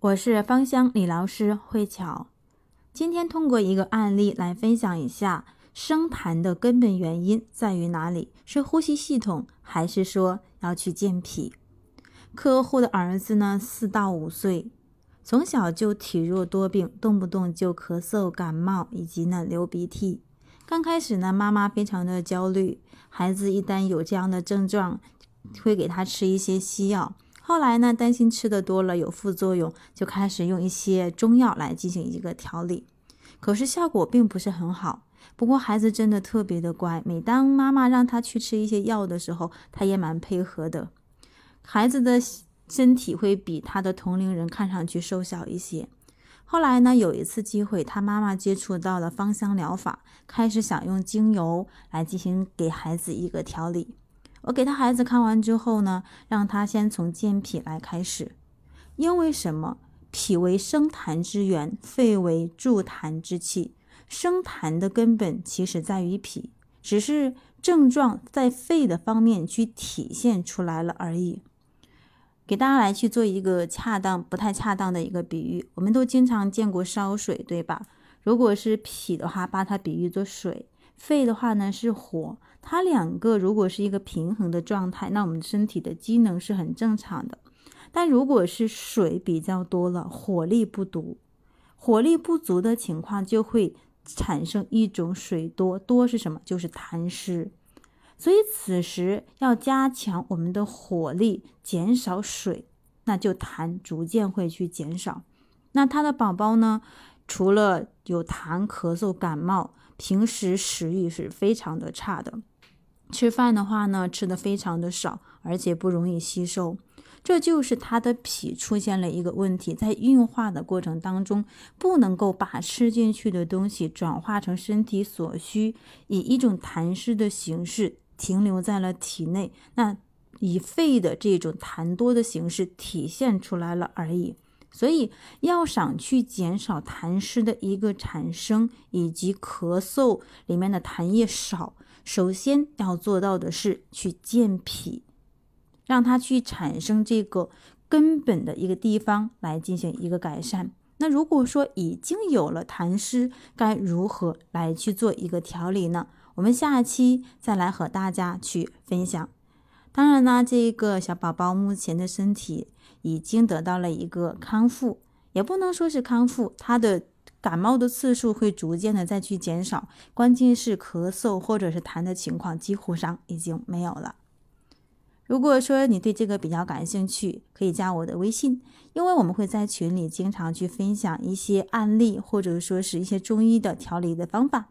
我是芳香理疗师慧巧，今天通过一个案例来分享一下生痰的根本原因在于哪里？是呼吸系统，还是说要去健脾？客户的儿子呢，四到五岁，从小就体弱多病，动不动就咳嗽、感冒以及呢流鼻涕。刚开始呢，妈妈非常的焦虑，孩子一旦有这样的症状，会给他吃一些西药。后来呢，担心吃的多了有副作用，就开始用一些中药来进行一个调理，可是效果并不是很好。不过孩子真的特别的乖，每当妈妈让他去吃一些药的时候，他也蛮配合的。孩子的身体会比他的同龄人看上去瘦小一些。后来呢，有一次机会，他妈妈接触到了芳香疗法，开始想用精油来进行给孩子一个调理。我给他孩子看完之后呢，让他先从健脾来开始，因为什么？脾为生痰之源，肺为助痰之器。生痰的根本其实在于脾，只是症状在肺的方面去体现出来了而已。给大家来去做一个恰当不太恰当的一个比喻，我们都经常见过烧水，对吧？如果是脾的话，把它比喻作水；肺的话呢是火。它两个如果是一个平衡的状态，那我们身体的机能是很正常的。但如果是水比较多了，火力不足，火力不足的情况就会产生一种水多，多是什么？就是痰湿。所以此时要加强我们的火力，减少水，那就痰逐渐会去减少。那他的宝宝呢，除了有痰、咳嗽、感冒，平时食欲是非常的差的。吃饭的话呢，吃的非常的少，而且不容易吸收，这就是他的脾出现了一个问题，在运化的过程当中，不能够把吃进去的东西转化成身体所需，以一种痰湿的形式停留在了体内，那以肺的这种痰多的形式体现出来了而已。所以要想去减少痰湿的一个产生，以及咳嗽里面的痰液少。首先要做到的是去健脾，让它去产生这个根本的一个地方来进行一个改善。那如果说已经有了痰湿，该如何来去做一个调理呢？我们下期再来和大家去分享。当然呢，这个小宝宝目前的身体已经得到了一个康复，也不能说是康复，他的。感冒的次数会逐渐的再去减少，关键是咳嗽或者是痰的情况几乎上已经没有了。如果说你对这个比较感兴趣，可以加我的微信，因为我们会在群里经常去分享一些案例，或者说是一些中医的调理的方法。